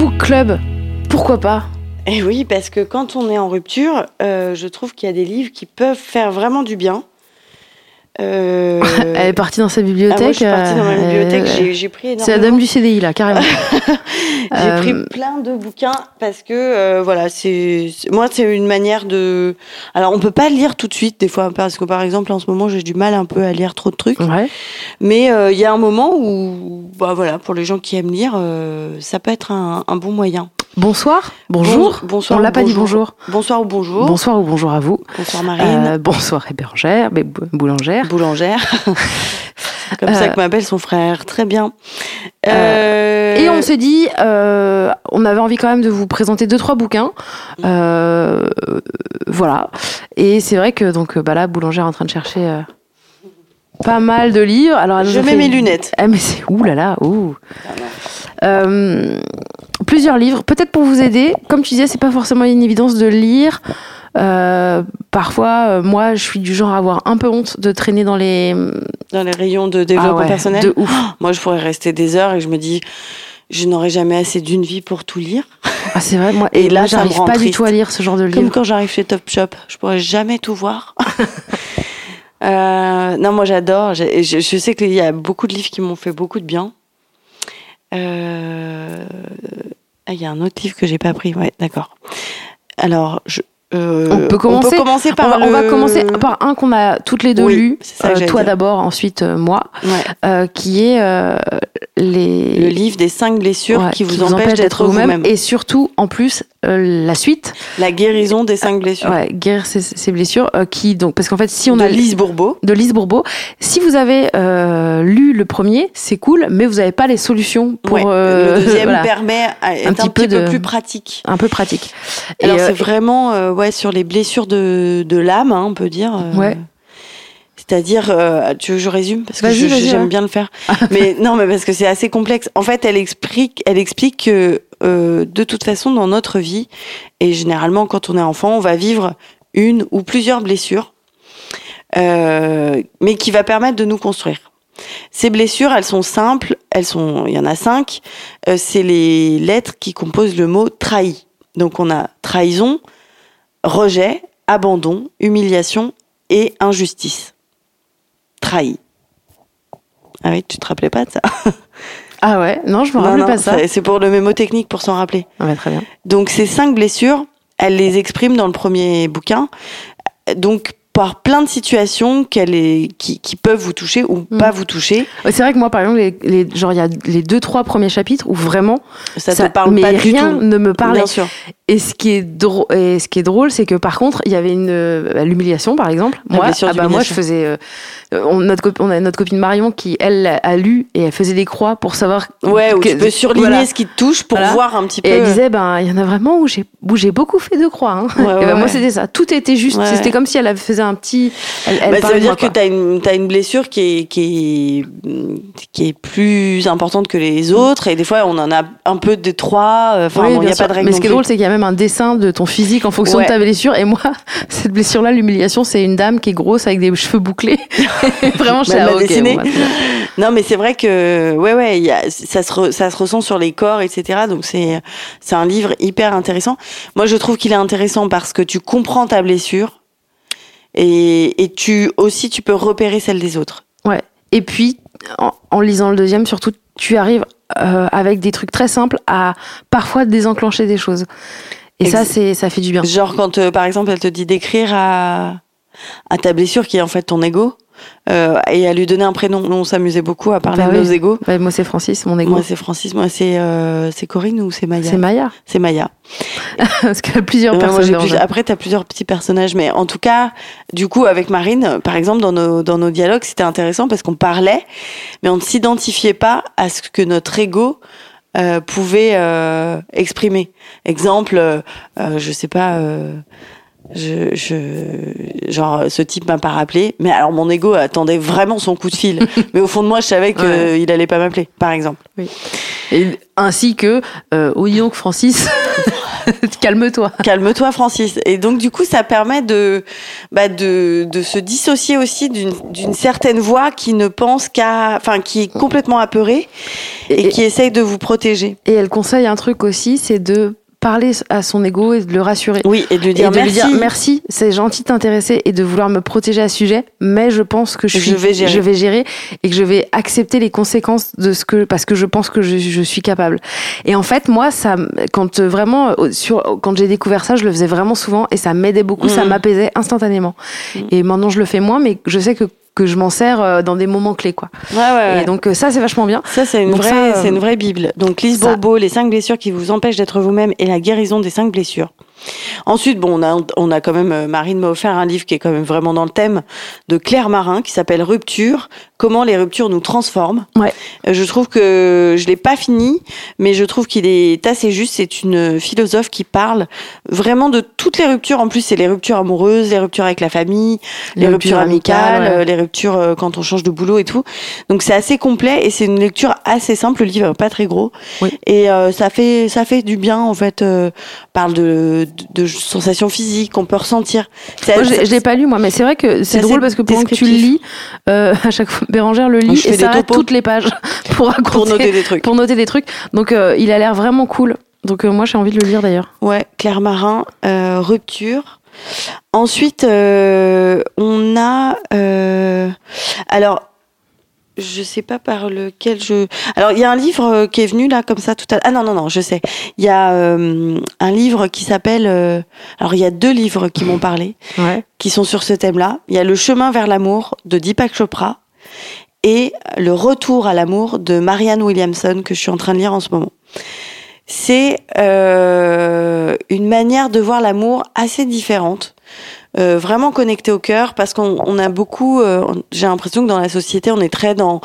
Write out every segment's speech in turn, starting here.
book club, pourquoi pas? Et oui, parce que quand on est en rupture, euh, je trouve qu'il y a des livres qui peuvent faire vraiment du bien. Euh, Elle est partie dans sa ah, bibliothèque. moi, je suis partie dans ma euh, bibliothèque, j'ai- j'ai pris énormément. C'est la dame du CDI là, carrément. J'ai Euh, pris plein de bouquins parce que euh, voilà, c'est moi c'est une manière de. Alors on peut pas lire tout de suite des fois parce que par exemple en ce moment j'ai du mal un peu à lire trop de trucs. Ouais. Mais euh, il y a un moment où bah voilà pour les gens qui aiment lire, ça peut être un, un bon moyen. Bonsoir, bonjour. Bon- bonsoir On l'a pas dit bonjour. Bonsoir ou bonjour. Bonsoir ou bonjour à vous. Bonsoir Marine. Euh, bonsoir Hébergère, boulangère. Boulangère. Comme ça Euh, que m'appelle son frère. Très bien. Euh, Et on s'est dit, euh, on avait envie quand même de vous présenter deux trois bouquins, Euh, voilà. Et c'est vrai que donc bah là, boulangère est en train de chercher euh, pas mal de livres. Alors Je mets fait- mes lunettes. Ah mais c'est ouh là là, ouh. Euh, plusieurs livres, peut-être pour vous aider. Comme tu disais, c'est pas forcément une évidence de lire. Euh, parfois, euh, moi, je suis du genre à avoir un peu honte de traîner dans les Dans les rayons de développement Ah ouais, personnel. De ouf. Moi, je pourrais rester des heures et je me dis, je n'aurai jamais assez d'une vie pour tout lire. Ah, c'est vrai, moi. Et Et, là, j'arrive pas du tout à lire ce genre de livre. Comme quand j'arrive chez Top Shop, je pourrais jamais tout voir. Euh, non, moi j'adore. Je, je sais qu'il y a beaucoup de livres qui m'ont fait beaucoup de bien. Euh, Ah, il y a un autre livre que j'ai pas pris. Ouais, d'accord. Alors, je, euh, On peut commencer. commencer par. on, va, on commencer par un qu'on a toutes les deux Oui, lu. Euh, toi d'abord, ensuite euh, moi, Ouais. qui est les Le livre des cinq blessures Ouais, qui vous empêchent d'être vous-même. vous-même. Et surtout, en plus, euh, la suite, La guérison des cinq blessures. ouais, guérir ses blessures, euh, qui donc parce qu'en fait, si on de a Lise Bourbeau. de Lise Bourbeau. Si vous avez euh, lu le premier, c'est cool, mais vous n'avez pas les solutions pour Ouais, euh, le deuxième voilà, permet est un, petit petit, peu plus pratique. un peu pratique. Et, Alors euh, c'est vraiment euh, ouais sur les blessures de, de l'âme, hein, on peut dire. euh, Ouais. C'est-à-dire, euh, tu veux que je résume? Parce que j'aime ouais. bien le faire. mais non, mais parce que c'est assez complexe. En fait, elle explique, elle explique que euh, de toute façon, dans notre vie, et généralement quand on est enfant, on va vivre une ou plusieurs blessures, euh, mais qui va permettre de nous construire. Ces blessures, elles sont simples, elles sont, il y en a cinq. Euh, c'est les lettres qui composent le mot trahi. Donc on a trahison, rejet, abandon, humiliation et injustice. Trahi. Ah oui, tu te rappelais pas de ça? Ah ouais, non, je me rappelle non, pas ça. c'est- C'est pour le mémotechnique pour s'en rappeler. Ah très bien. Donc ces cinq blessures, elle les exprime dans le premier bouquin. Donc par plein de situations qu'elle est, qui, qui peuvent vous toucher ou Mm. pas vous toucher. C'est vrai que moi, par exemple, les, les- genre il y a les deux trois premiers chapitres où vraiment Ça, te parle mais pas du rien tout. ne me parlait. Et ce qui est drôle, et ce qui est drôle, c'est que par contre, il y avait une euh, l'humiliation, par exemple. Moi, blessure ah bah moi, je faisais. euh, on, notre, on a notre copine Marion qui elle a lu et elle faisait des croix pour savoir. Ouais, où que- tu peux surligner voilà. ce qui te touche pour Voilà. voir un petit peu. Et elle disait, ben, il y en a vraiment où j'ai, où j'ai beaucoup fait de croix. Hein. Ouais, et ouais, ben, moi, c'était ça. Tout était juste. C'était comme si elle avait- faisait un petit. Elle, elle Bah, ça veut dire que tu as une, t'as une blessure qui est, qui, est, qui est plus importante que les autres. Et des fois, on en a un peu de trois. euh, Enfin, Oui, bon, n'y a sûr. pas de règle Mais ce qui est drôle, c'est qu'il y a même un dessin de ton physique en fonction Ouais. de ta blessure. Et moi, cette blessure-là, l'humiliation, c'est une dame qui est grosse avec des cheveux bouclés. Vraiment, je elle ah, bon, bah. Non, mais c'est vrai que ouais, ouais, il y a, ça se re- ça se ressent sur les corps, etc. Donc c'est c'est un livre hyper intéressant. Moi, je trouve qu'il est intéressant parce que tu comprends ta blessure et, et tu aussi tu peux repérer celle des autres. Ouais. Et puis, en, en lisant le deuxième, surtout, tu arrives euh, avec des trucs très simples à parfois désenclencher des choses. Et ça, c'est, ça fait du bien. Genre quand euh, par exemple elle te dit d'écrire à à ta blessure qui est en fait ton ego. Euh, et à lui donner un prénom. Nous, on s'amusait beaucoup à parler Bah de oui. nos égos. Bah, moi, c'est Francis, mon égo. Moi, c'est Francis. Moi, c'est euh, c'est Corinne ou c'est Maya C'est Maya. C'est Maya. Parce qu'il y a plusieurs moi, plus- jeu. Après, tu as plusieurs petits personnages, mais en tout cas, du coup, avec Marine, par exemple, dans nos, dans nos dialogues, c'était intéressant parce qu'on parlait, mais on ne s'identifiait pas à ce que notre ego euh, pouvait euh, exprimer. Exemple, je sais pas. Je, je, genre, ce type m'a pas rappelé, mais alors mon ego attendait vraiment son coup de fil. mais au fond de moi, je savais qu'il Ouais. allait pas m'appeler, par exemple. Et- ainsi que, euh, dis donc, Francis, calme-toi. Calme-toi, Francis. Et donc, du coup, ça permet de, bah, de, de se dissocier aussi d'une d'une certaine voix qui ne pense qu'à, enfin, qui est complètement apeurée et, Et- qui essaye de vous protéger. Et elle conseille un truc aussi, c'est de parler à son ego et de le rassurer. Oui, et de lui Et dire de merci. lui dire merci, c'est gentil de t'intéresser et de vouloir me protéger à ce sujet, mais je pense que je, Je suis, vais gérer. gérer et que je vais accepter les conséquences de ce que parce que je pense que je, je suis capable. Et en fait, moi, ça, quand euh, vraiment euh, sur quand j'ai découvert ça, je le faisais vraiment souvent et ça m'aidait beaucoup, ça Mhm. m'apaisait instantanément. Mhm. Et maintenant, je le fais moins, mais je sais que que je m'en sers euh, dans des moments clés, quoi. Ouais, ouais. Et donc euh, ça, c'est vachement bien. Ça, c'est une, Donc vraie, ça, euh, c'est une vraie Bible. Donc, Lise Bourbeau, les cinq blessures qui vous empêchent d'être vous-même et la guérison des cinq blessures. Ensuite, bon, on a, on a quand même, euh, Marine m'a offert un livre qui est quand même vraiment dans le thème de Claire Marin, qui s'appelle Rupture, comment les ruptures nous transforment. Ouais. Euh, Je trouve que je l'ai pas fini, mais je trouve qu'il est assez juste. C'est une philosophe qui parle vraiment de toutes les ruptures. En plus, c'est les ruptures amoureuses, les ruptures avec la famille, les, ruptures amicales, ouais. euh, les ruptures quand on change de boulot et tout. Donc c'est assez complet et c'est une lecture assez simple. Le livre pas très gros Oui. et euh, ça fait ça fait du bien en fait. Euh, parle de, de, sensations physiques qu'on peut ressentir. Moi, je, je l'ai pas lu moi, mais c'est vrai que c'est drôle parce que pendant que tu le lis, euh, à chaque fois Bérangère le lit et s'arrête toutes les pages pour raconter, pour noter des trucs. pour noter des trucs. Donc euh, il a l'air vraiment cool. Donc euh, moi j'ai envie de le lire d'ailleurs. Ouais, Claire Marin, rupture. Ensuite, on a alors. Je sais pas par lequel je. Alors, il y a un livre euh, qui est venu là comme ça tout à l'heure. Ah non non non, je sais. Il y a euh, un livre qui s'appelle. euh, Alors, il y a deux livres qui m'ont parlé, Ouais. qui sont sur ce thème-là. Il y a Le chemin vers l'amour de Deepak Chopra et Le retour à l'amour de Marianne Williamson que je suis en train de lire en ce moment. C'est euh, une manière de voir l'amour assez différente, euh, vraiment connectée au cœur, parce qu'on on a beaucoup. euh, J'ai l'impression que dans la société, on est très dans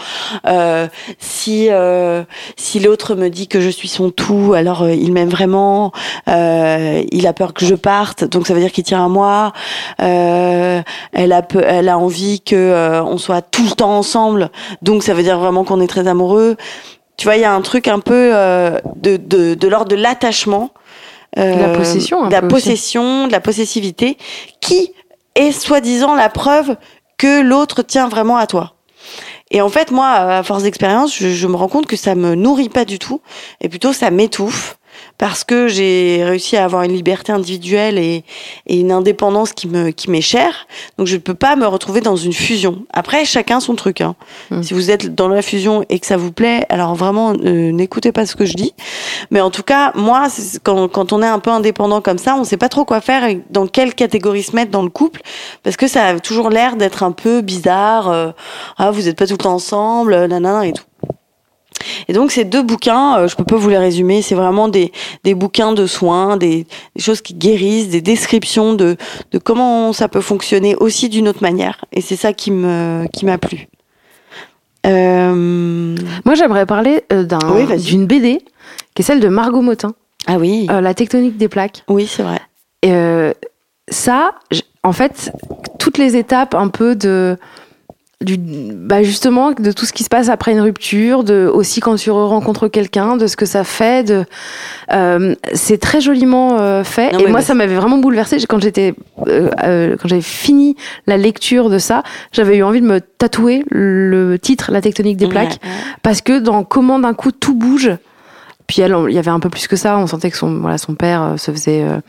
euh, si euh, si l'autre me dit que je suis son tout, alors euh, il m'aime vraiment. euh, il a peur que je parte, donc ça veut dire qu'il tient à moi. Elle a elle a envie que on soit tout le temps ensemble, donc ça veut dire vraiment qu'on est très amoureux. Tu vois, il y a un truc un peu euh, de, de, de l'ordre de l'attachement. euh, De la possession, De la aussi. possession, de la possessivité, qui est soi-disant la preuve que l'autre tient vraiment à toi. Et en fait, moi, à force d'expérience, je, je me rends compte que ça me nourrit pas du tout, et plutôt ça m'étouffe, parce que j'ai réussi à avoir une liberté individuelle et, et une indépendance qui me qui m'est chère. Donc je ne peux pas me retrouver dans une fusion. Après, chacun son truc. Hein. Mm. Si vous êtes dans la fusion et que ça vous plaît, alors vraiment euh, n'écoutez pas ce que je dis. Mais en tout cas, moi, quand, quand on est un peu indépendant comme ça, on sait pas trop quoi faire et dans quelle catégorie se mettre dans le couple, parce que ça a toujours l'air d'être un peu bizarre. euh, ah, vous êtes pas tout le temps ensemble, nanana et tout. Et donc ces deux bouquins, euh, je peux pas vous les résumer, c'est vraiment des, des bouquins de soins, des, des choses qui guérissent, des descriptions de, de comment ça peut fonctionner aussi d'une autre manière. Et c'est ça qui me qui m'a plu. Euh, Moi j'aimerais parler euh, d'un Oui, d'une BD qui est celle de Margot Motin, Ah oui, euh, La tectonique des plaques. oui c'est vrai. Et euh, ça, en fait, toutes les étapes un peu de du, bah justement de tout ce qui se passe après une rupture, de aussi quand tu rencontres quelqu'un, de ce que ça fait, de euh, c'est très joliment euh, fait. Non, et moi, bah, ça m'avait vraiment bouleversée quand j'étais euh, euh, quand j'avais fini la lecture de ça, j'avais eu envie de me tatouer le titre La tectonique des plaques Ouais, ouais. parce que dans comment d'un coup tout bouge. Puis elle, il y avait un peu plus que ça. On sentait que son, voilà, son père euh, se faisait, euh,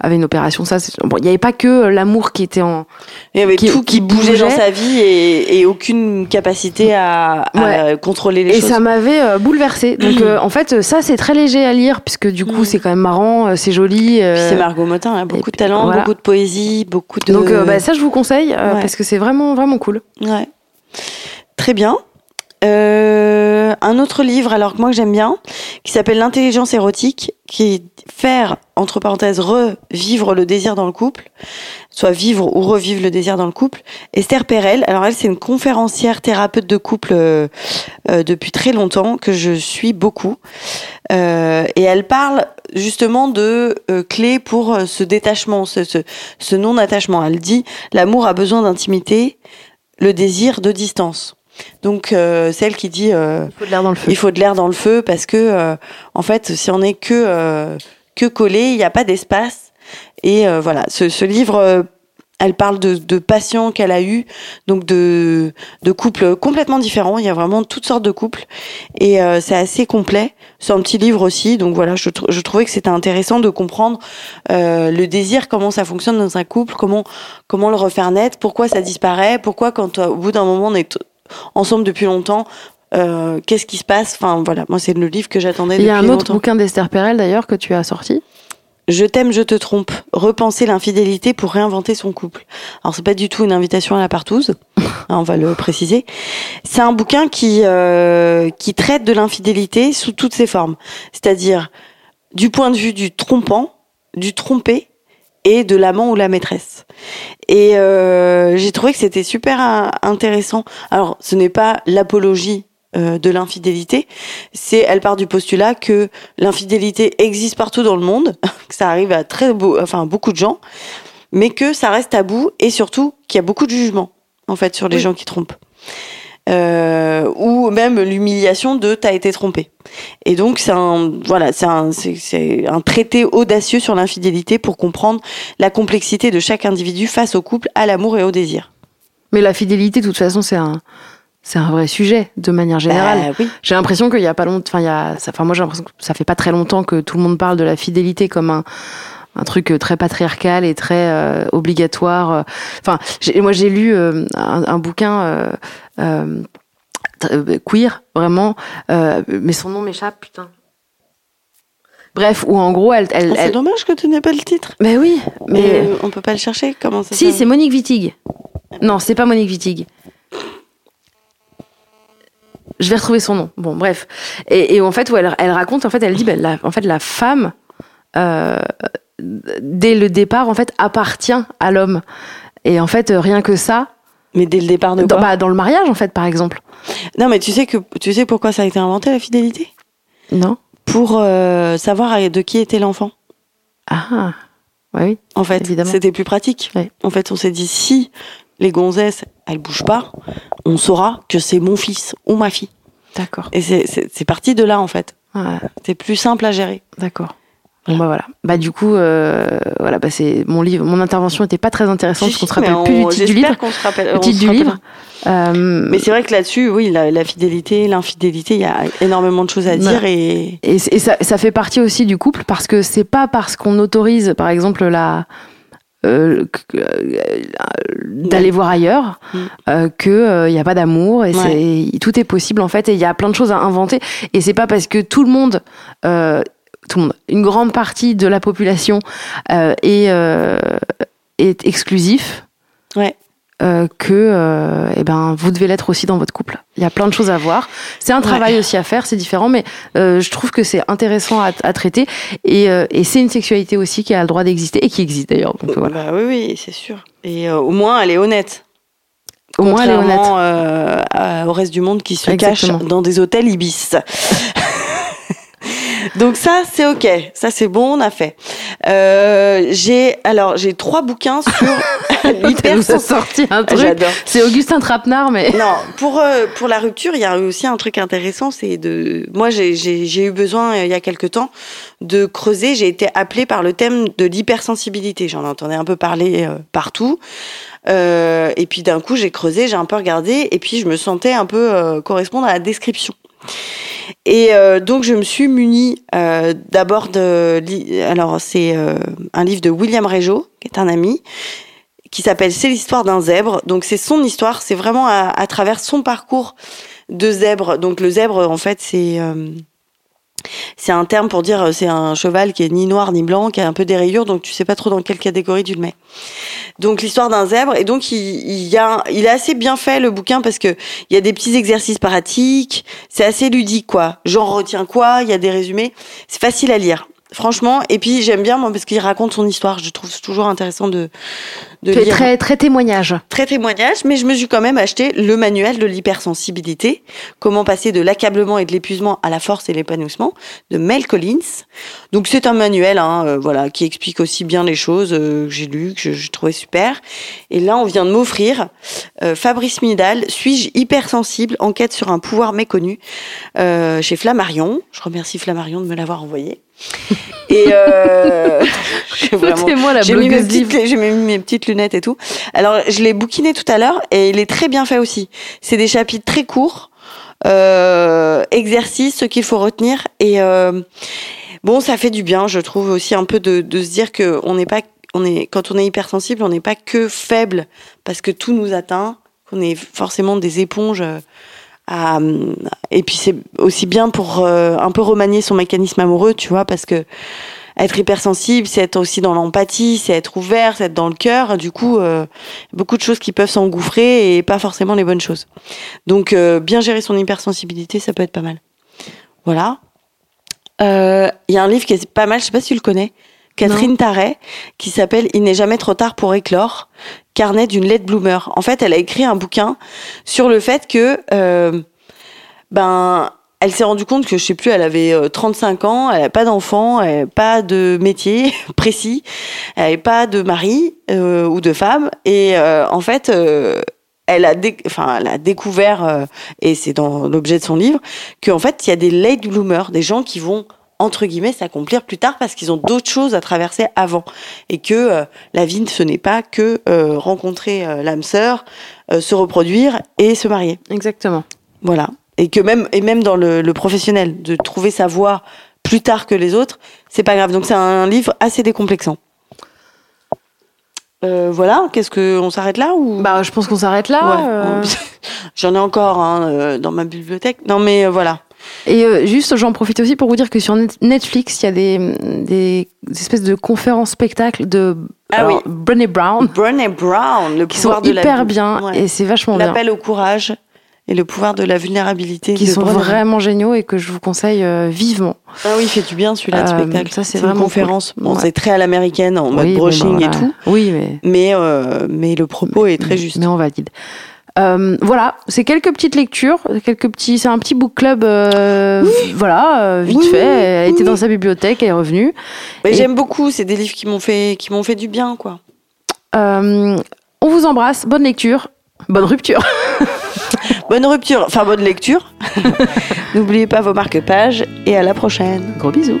avait une opération. Ça, bon, il n'y avait pas que euh, l'amour qui était en. Il y avait Qui- tout qui, qui bougeait, dans sa vie et, et aucune capacité à, à contrôler les Et choses. ça m'avait euh, bouleversée. Donc euh, en fait, ça c'est très léger à lire puisque du coup Mm. c'est quand même marrant, c'est joli. c'est Margot Motin, hein, beaucoup puis, de talent, voilà. beaucoup de poésie, beaucoup de. Donc bah, ça je vous conseille Ouais. parce que c'est vraiment vraiment cool. Ouais. très bien. Euh, un autre livre, alors que moi que j'aime bien, qui s'appelle L'intelligence érotique, qui est faire, entre parenthèses, revivre le désir dans le couple, soit vivre ou revivre le désir dans le couple. Esther Perel, alors elle c'est une conférencière thérapeute de couple euh, euh, depuis très longtemps, que je suis beaucoup. Euh, et elle parle justement de euh, clés pour euh, ce détachement, ce, ce, ce non-attachement. Elle dit, l'amour a besoin d'intimité, le désir de distance. Donc euh, celle qui dit euh, Il faut de l'air dans le feu. il faut de l'air dans le feu parce que euh, en fait si on est que que collé il n'y a pas d'espace. Et voilà ce, ce livre elle parle de, de patients qu'elle a eu donc de de couples complètement différents. Il y a vraiment toutes sortes de couples. Et euh, c'est assez complet. C'est un petit livre aussi. Donc voilà je, trou- je trouvais que c'était intéressant de comprendre euh, le désir comment ça fonctionne dans un couple comment comment le refaire naître pourquoi ça disparaît pourquoi quand au bout d'un moment on est ensemble depuis longtemps. Euh, Qu'est-ce qui se passe? Enfin voilà, moi c'est le livre que j'attendais Il y a un autre longtemps. bouquin d'Esther Perel d'ailleurs que tu as sorti? Je t'aime, je te trompe. Repenser l'infidélité pour réinventer son couple. Alors c'est pas du tout une invitation à la partouze, hein, on va le préciser. C'est un bouquin qui euh, qui traite de l'infidélité sous toutes ses formes, c'est-à-dire du point de vue du trompant, du trompé et de l'amant ou la maîtresse. Et euh, j'ai trouvé que c'était super euh, intéressant. Alors ce n'est pas l'apologie euh, de l'infidélité, c'est elle part du postulat que l'infidélité existe partout dans le monde, que ça arrive à très beau, enfin beaucoup de gens, mais que ça reste tabou et surtout qu'il y a beaucoup de jugements en fait sur les Oui. gens qui trompent. Euh, même l'humiliation de t'as été trompé. Et donc c'est un voilà c'est un c'est- un traité audacieux sur l'infidélité pour comprendre la complexité de chaque individu face au couple, à l'amour et au désir. Mais la fidélité, de toute façon, c'est un, c'est un vrai sujet de manière générale. Bah oui. J'ai l'impression qu'il y a pas longtemps, enfin, il y a, enfin, moi j'ai l'impression que ça fait pas très longtemps que tout le monde parle de la fidélité comme un, un truc euh, très patriarcal et très euh, obligatoire. Enfin, moi j'ai lu euh, un, un bouquin euh, queer, vraiment, euh, mais son nom m'échappe, putain. Bref, où en gros, elle, elle, Ah, c'est elle- dommage que tu n'aies pas le titre. mais oui, mais Mais on peut pas le chercher. Comment ça si, c'est Monique Wittig. Non, c'est pas Monique Wittig. Je vais retrouver son nom. Bon, bref. Et, et en fait, où elle, elle raconte, en fait, elle dit, ben, la, en fait, la femme, euh, dès le départ, en fait, appartient à l'homme. Et en fait, euh, rien que ça, Mais dès le départ de dans, quoi bah, dans le mariage, en fait, par exemple. Non, mais tu sais que tu sais pourquoi ça a été inventé la fidélité? Non Pour euh, savoir de qui était l'enfant. Ah, ouais, oui. En fait, c'était plus pratique. Ouais. En fait, on s'est dit si les gonzesses elles bougent pas, on saura que c'est mon fils ou ma fille. D'accord. Et c'est- parti de là en fait. Ouais, C'est plus simple à gérer. D'accord. Bon bah voilà. Bah du coup, euh, voilà, bah c'est mon livre, mon intervention était pas très intéressante parce qu'on se rappelle plus du titre du livre. qu'on se rappelle. Le on titre se du rappelle. livre. Euh, Mais c'est vrai que là-dessus, oui, la, la fidélité, l'infidélité, il y a énormément de choses à dire et Et, ça, ça fait partie aussi du couple parce que c'est pas parce qu'on autorise, par exemple, la euh, euh, d'aller voir ailleurs Mm. euh, que il y a pas d'amour et Ouais. c'est tout est possible en fait et il y a plein de choses à inventer et c'est pas parce que tout le monde euh, tout le monde une grande partie de la population euh, est euh, est exclusif ouais. euh, que eh ben vous devez l'être aussi dans votre couple. Il y a plein de choses à voir. C'est un travail aussi à faire, c'est différent, mais je trouve que c'est intéressant à, à traiter et, et c'est une sexualité aussi qui a le droit d'exister et qui existe d'ailleurs. Voilà. Bah oui, oui, c'est sûr. Et au moins, elle est honnête. Au moins elle est honnête. Au reste du monde qui se Exactement. cache dans des hôtels ibis. Donc ça, c'est ok. Ça, c'est bon, on a fait. Euh, j'ai alors j'ai trois bouquins sur Elle nous a sorti un truc. J'adore. C'est Augustin Trapenard, mais Non, pour euh, pour la rupture, il y a aussi un truc intéressant, c'est de moi j'ai j'ai j'ai eu besoin euh, il y a quelque temps de creuser. J'ai été appelée par le thème de l'hypersensibilité. J'en entendais un peu parler euh, partout. Euh, et puis d'un coup, j'ai creusé, j'ai un peu regardé, et puis je me sentais un peu euh, correspondre à la description. Et euh, donc je me suis munie euh, d'abord de alors c'est euh, un livre de William Régeau qui est un ami qui s'appelle C'est l'histoire d'un zèbre. Donc c'est son histoire, c'est vraiment à, à travers son parcours de zèbre. Donc le zèbre en fait c'est euh, c'est un terme pour dire euh, c'est un cheval qui est ni noir ni blanc, qui a un peu des rayures, donc tu sais pas trop dans quelle catégorie tu le mets. Donc l'histoire d'un zèbre et donc il, y a il est assez bien fait le bouquin parce que il y a des petits exercices pratiques, c'est assez ludique quoi. J'en retiens quoi, il y a des résumés, c'est facile à lire. Franchement, et puis j'aime bien moi parce qu'il raconte son histoire. Je trouve toujours intéressant de de lire très, très témoignage. très témoignage, mais je me suis quand même acheté le manuel de l'hypersensibilité, comment passer de l'accablement et de l'épuisement à la force et l'épanouissement, de Mel Collins. Donc c'est un manuel, hein, euh, voilà, qui explique aussi bien les choses euh, que j'ai lu, que je trouvais super. Et là, on vient de m'offrir euh, Fabrice Midal, suis-je hypersensible Enquête sur un pouvoir méconnu, chez Flammarion. Je remercie Flammarion de me l'avoir envoyé. Et euh, j'ai j'ai mis, mes petites, j'ai mis mes petites et tout. Alors, je l'ai bouquiné tout à l'heure et il est très bien fait aussi. C'est des chapitres très courts, euh, exercices, ce qu'il faut retenir. Et euh, bon, ça fait du bien, je trouve aussi un peu de, se dire que on n'est pas, on est, quand on est hypersensible, on n'est pas que faible parce que tout nous atteint, qu'on est forcément des éponges. euh, et puis c'est aussi bien pour euh, un peu remanier son mécanisme amoureux, tu vois, parce que être hypersensible, c'est être aussi dans l'empathie, c'est être ouvert, c'est être dans le cœur. Du coup, euh, beaucoup de choses qui peuvent s'engouffrer et pas forcément les bonnes choses. Donc, euh, bien gérer son hypersensibilité, ça peut être pas mal. Voilà. Euh, Il y a un livre qui est pas mal, je sais pas si tu le connais, Catherine Tarret, qui s'appelle Il n'est jamais trop tard pour éclore, carnet d'une lettre bloomer. En fait, elle a écrit un bouquin sur le fait que, euh, ben, elle s'est rendue compte que, je sais plus, elle avait euh, 35 ans, elle n'avait pas d'enfant, elle n'avait pas de métier précis, elle n'avait pas de mari euh, ou de femme. Et euh, en fait, euh, elle, a dé- enfin, elle a découvert, euh, et c'est dans l'objet de son livre, qu'en fait, il y a des late bloomers, des gens qui vont entre guillemets s'accomplir plus tard parce qu'ils ont d'autres choses à traverser avant et que euh, la vie ce n'est pas que euh, rencontrer euh, l'âme sœur, euh, se reproduire et se marier. Exactement. Voilà. Et que même, et même dans le, le professionnel, de trouver sa voie plus tard que les autres, c'est pas grave. Donc c'est un livre assez décomplexant. Euh, voilà, qu'est-ce que on s'arrête là ou? Bah, je pense qu'on s'arrête là. Ouais. euh. J'en ai encore hein, euh, dans ma bibliothèque. Non mais voilà. Et euh, juste, j'en profite aussi pour vous dire que sur Net- Netflix, il y a des, des, espèces de conférences spectacles de Ah alors, oui. Brené Brown Brené Brown, le qui sont pouvoir de la hyper bien Ouais. et c'est vachement bien. L'appel au courage et le pouvoir de la vulnérabilité. Qui de sont vraiment géniaux et que je vous conseille euh, vivement. Ah oui, il fait du bien celui-là de Euh, spectacle. ça, c'est une vraiment conférence. cool. Bon, Ouais. c'est très à l'américaine en mode bon, brushing bah, et tout, Oui, mais. mais euh, mais le propos est très juste. Mais on valide. Voilà, c'est quelques petites lectures, quelques petits, c'est un petit book club, voilà, vite Oui, fait. elle était dans sa bibliothèque, elle est revenue. Mais Et- j'aime beaucoup. C'est des livres qui m'ont fait qui m'ont fait du bien, quoi. On vous embrasse, bonne lecture, bonne rupture. Bonne rupture, enfin bonne lecture. N'oubliez pas vos marque-pages et à la prochaine. Gros bisous.